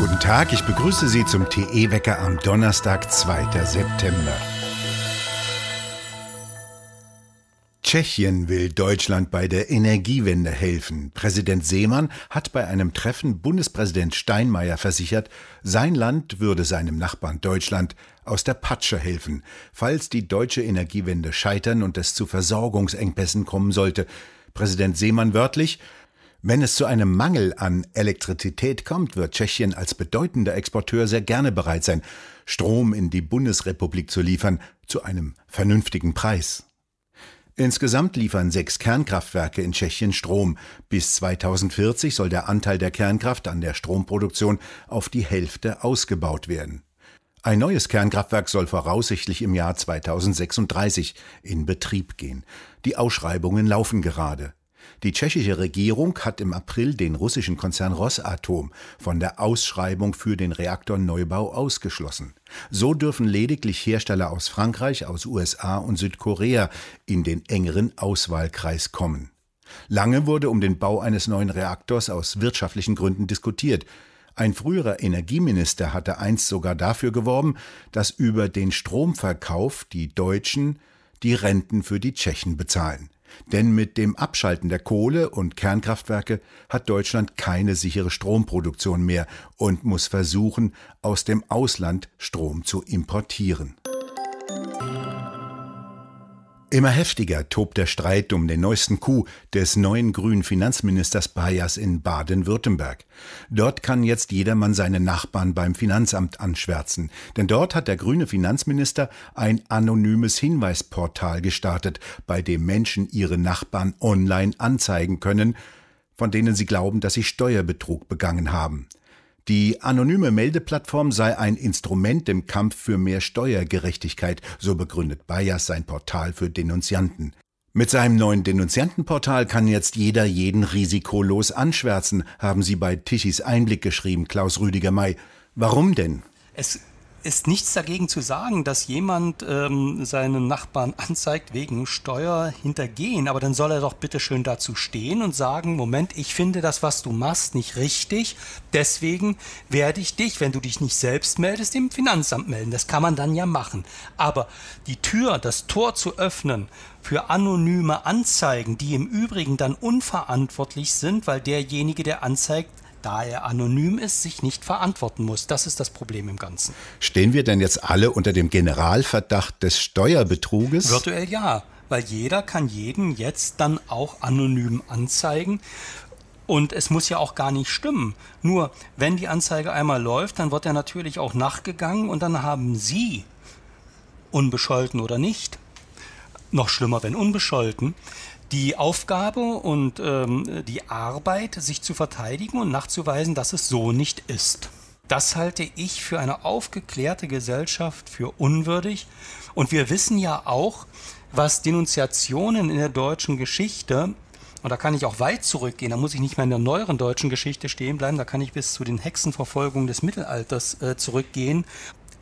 Guten Tag, ich begrüße Sie zum TE-Wecker am Donnerstag, 2. September. Tschechien will Deutschland bei der Energiewende helfen. Präsident Seemann hat bei einem Treffen Bundespräsident Steinmeier versichert, sein Land würde seinem Nachbarn Deutschland aus der Patsche helfen, falls die deutsche Energiewende scheitern und es zu Versorgungsengpässen kommen sollte. Präsident Seemann wörtlich, wenn es zu einem Mangel an Elektrizität kommt, wird Tschechien als bedeutender Exporteur sehr gerne bereit sein, Strom in die Bundesrepublik zu liefern, zu einem vernünftigen Preis. Insgesamt liefern sechs Kernkraftwerke in Tschechien Strom. Bis 2040 soll der Anteil der Kernkraft an der Stromproduktion auf die Hälfte ausgebaut werden. Ein neues Kernkraftwerk soll voraussichtlich im Jahr 2036 in Betrieb gehen. Die Ausschreibungen laufen gerade. Die tschechische Regierung hat im April den russischen Konzern Rosatom von der Ausschreibung für den Reaktorneubau ausgeschlossen. So dürfen lediglich Hersteller aus Frankreich, aus USA und Südkorea in den engeren Auswahlkreis kommen. Lange wurde um den Bau eines neuen Reaktors aus wirtschaftlichen Gründen diskutiert. Ein früherer Energieminister hatte einst sogar dafür geworben, dass über den Stromverkauf die Deutschen die Renten für die Tschechen bezahlen. Denn mit dem Abschalten der Kohle- und Kernkraftwerke hat Deutschland keine sichere Stromproduktion mehr und muss versuchen, aus dem Ausland Strom zu importieren. Immer heftiger tobt der Streit um den neuesten Coup des neuen grünen Finanzministers Bayers in Baden-Württemberg. Dort kann jetzt jedermann seine Nachbarn beim Finanzamt anschwärzen, denn dort hat der grüne Finanzminister ein anonymes Hinweisportal gestartet, bei dem Menschen ihre Nachbarn online anzeigen können, von denen sie glauben, dass sie Steuerbetrug begangen haben. Die anonyme Meldeplattform sei ein Instrument im Kampf für mehr Steuergerechtigkeit, so begründet Bayers sein Portal für Denunzianten. Mit seinem neuen Denunziantenportal kann jetzt jeder jeden risikolos anschwärzen, haben sie bei Tichys Einblick geschrieben, Klaus Rüdiger May. Warum denn? Es ist nichts dagegen zu sagen, dass jemand ähm, seinen Nachbarn anzeigt wegen Steuerhintergehen, aber dann soll er doch bitte schön dazu stehen und sagen, Moment, ich finde das, was du machst, nicht richtig, deswegen werde ich dich, wenn du dich nicht selbst meldest, dem Finanzamt melden. Das kann man dann ja machen. Aber die Tür, das Tor zu öffnen für anonyme Anzeigen, die im Übrigen dann unverantwortlich sind, weil derjenige, der anzeigt, da er anonym ist, sich nicht verantworten muss. Das ist das Problem im Ganzen. Stehen wir denn jetzt alle unter dem Generalverdacht des Steuerbetruges? Virtuell ja, weil jeder kann jeden jetzt dann auch anonym anzeigen. Und es muss ja auch gar nicht stimmen. Nur, wenn die Anzeige einmal läuft, dann wird er natürlich auch nachgegangen und dann haben Sie, unbescholten oder nicht, noch schlimmer, wenn unbescholten, die Aufgabe und ähm, die Arbeit, sich zu verteidigen und nachzuweisen, dass es so nicht ist. Das halte ich für eine aufgeklärte Gesellschaft für unwürdig. Und wir wissen ja auch, was Denunziationen in der deutschen Geschichte, und da kann ich auch weit zurückgehen, da muss ich nicht mehr in der neueren deutschen Geschichte stehen bleiben, da kann ich bis zu den Hexenverfolgungen des Mittelalters äh, zurückgehen,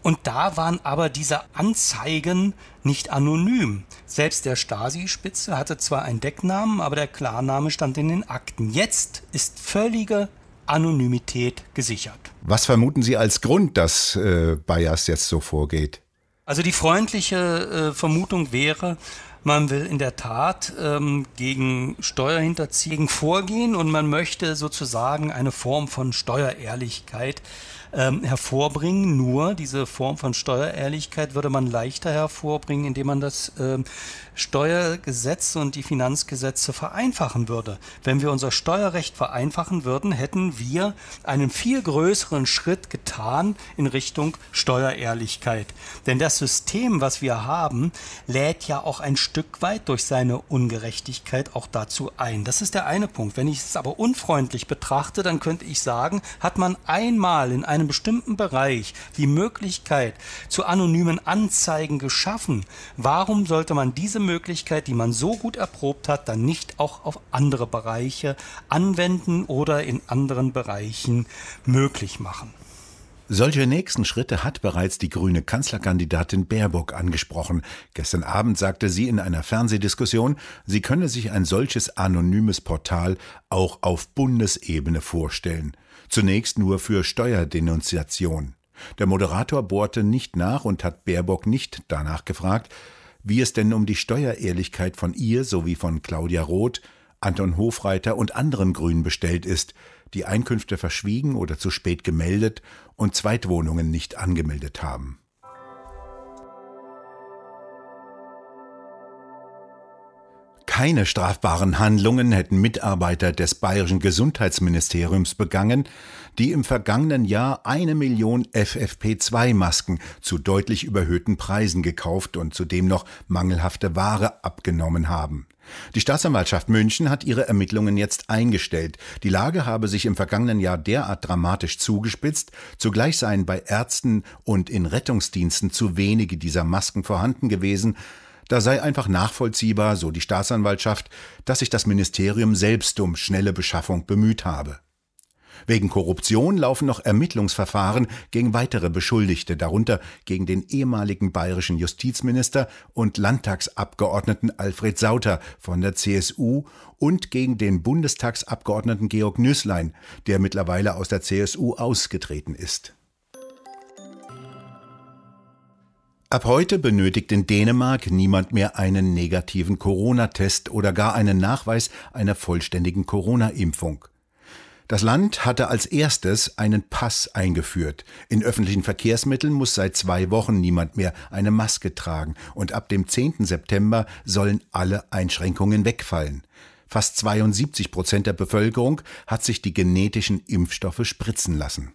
und da waren aber diese Anzeigen nicht anonym. Selbst der Stasi-Spitze hatte zwar einen Decknamen, aber der Klarname stand in den Akten. Jetzt ist völlige Anonymität gesichert. Was vermuten Sie als Grund, dass äh, Bayers jetzt so vorgeht? Also die freundliche äh, Vermutung wäre, man will in der Tat ähm, gegen Steuerhinterziehung vorgehen und man möchte sozusagen eine Form von Steuerehrlichkeit ähm, hervorbringen. Nur diese Form von Steuerehrlichkeit würde man leichter hervorbringen, indem man das ähm, Steuergesetz und die Finanzgesetze vereinfachen würde. Wenn wir unser Steuerrecht vereinfachen würden, hätten wir einen viel größeren Schritt getan in Richtung Steuerehrlichkeit. Denn das System, was wir haben, lädt ja auch ein Stück weit durch seine Ungerechtigkeit auch dazu ein. Das ist der eine Punkt. Wenn ich es aber unfreundlich betrachte, dann könnte ich sagen, hat man einmal in einem bestimmten Bereich die Möglichkeit zu anonymen Anzeigen geschaffen, warum sollte man diese Möglichkeit, die man so gut erprobt hat, dann nicht auch auf andere Bereiche anwenden oder in anderen Bereichen möglich machen. Solche nächsten Schritte hat bereits die grüne Kanzlerkandidatin Baerbock angesprochen. Gestern Abend sagte sie in einer Fernsehdiskussion, sie könne sich ein solches anonymes Portal auch auf Bundesebene vorstellen. Zunächst nur für Steuerdenunziation. Der Moderator bohrte nicht nach und hat Baerbock nicht danach gefragt, wie es denn um die Steuerehrlichkeit von ihr sowie von Claudia Roth, Anton Hofreiter und anderen Grünen bestellt ist die Einkünfte verschwiegen oder zu spät gemeldet und Zweitwohnungen nicht angemeldet haben. Keine strafbaren Handlungen hätten Mitarbeiter des bayerischen Gesundheitsministeriums begangen, die im vergangenen Jahr eine Million FFP2-Masken zu deutlich überhöhten Preisen gekauft und zudem noch mangelhafte Ware abgenommen haben. Die Staatsanwaltschaft München hat ihre Ermittlungen jetzt eingestellt. Die Lage habe sich im vergangenen Jahr derart dramatisch zugespitzt, zugleich seien bei Ärzten und in Rettungsdiensten zu wenige dieser Masken vorhanden gewesen, da sei einfach nachvollziehbar, so die Staatsanwaltschaft, dass sich das Ministerium selbst um schnelle Beschaffung bemüht habe. Wegen Korruption laufen noch Ermittlungsverfahren gegen weitere Beschuldigte, darunter gegen den ehemaligen bayerischen Justizminister und Landtagsabgeordneten Alfred Sauter von der CSU und gegen den Bundestagsabgeordneten Georg Nüßlein, der mittlerweile aus der CSU ausgetreten ist. Ab heute benötigt in Dänemark niemand mehr einen negativen Corona-Test oder gar einen Nachweis einer vollständigen Corona-Impfung. Das Land hatte als erstes einen Pass eingeführt. In öffentlichen Verkehrsmitteln muss seit zwei Wochen niemand mehr eine Maske tragen und ab dem 10. September sollen alle Einschränkungen wegfallen. Fast 72 Prozent der Bevölkerung hat sich die genetischen Impfstoffe spritzen lassen.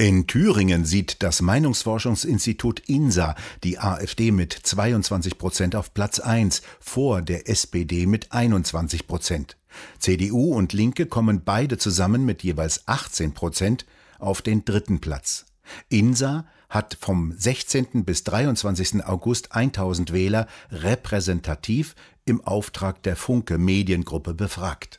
In Thüringen sieht das Meinungsforschungsinstitut INSA die AfD mit 22 Prozent auf Platz 1 vor der SPD mit 21 Prozent. CDU und Linke kommen beide zusammen mit jeweils 18 Prozent auf den dritten Platz. INSA hat vom 16. bis 23. August 1000 Wähler repräsentativ im Auftrag der Funke Mediengruppe befragt.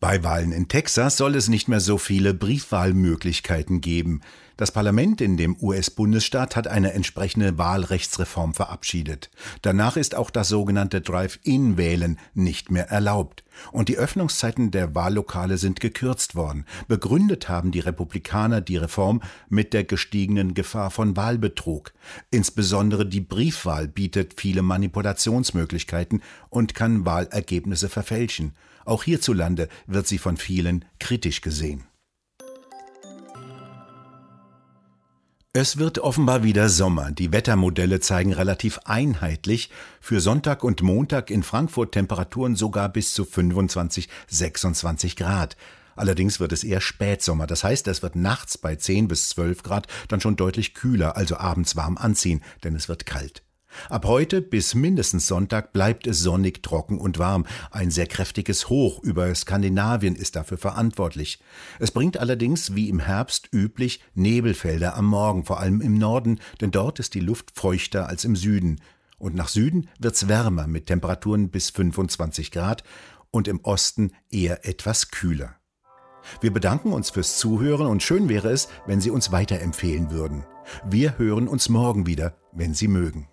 Bei Wahlen in Texas soll es nicht mehr so viele Briefwahlmöglichkeiten geben. Das Parlament in dem US-Bundesstaat hat eine entsprechende Wahlrechtsreform verabschiedet. Danach ist auch das sogenannte Drive-In-Wählen nicht mehr erlaubt. Und die Öffnungszeiten der Wahllokale sind gekürzt worden. Begründet haben die Republikaner die Reform mit der gestiegenen Gefahr von Wahlbetrug. Insbesondere die Briefwahl bietet viele Manipulationsmöglichkeiten und kann Wahlergebnisse verfälschen. Auch hierzulande wird sie von vielen kritisch gesehen. Es wird offenbar wieder Sommer. Die Wettermodelle zeigen relativ einheitlich für Sonntag und Montag in Frankfurt Temperaturen sogar bis zu 25, 26 Grad. Allerdings wird es eher Spätsommer. Das heißt, es wird nachts bei 10 bis 12 Grad dann schon deutlich kühler, also abends warm anziehen, denn es wird kalt. Ab heute bis mindestens Sonntag bleibt es sonnig, trocken und warm. Ein sehr kräftiges Hoch über Skandinavien ist dafür verantwortlich. Es bringt allerdings, wie im Herbst üblich, Nebelfelder am Morgen, vor allem im Norden, denn dort ist die Luft feuchter als im Süden. Und nach Süden wird's wärmer mit Temperaturen bis 25 Grad und im Osten eher etwas kühler. Wir bedanken uns fürs Zuhören und schön wäre es, wenn Sie uns weiterempfehlen würden. Wir hören uns morgen wieder, wenn Sie mögen.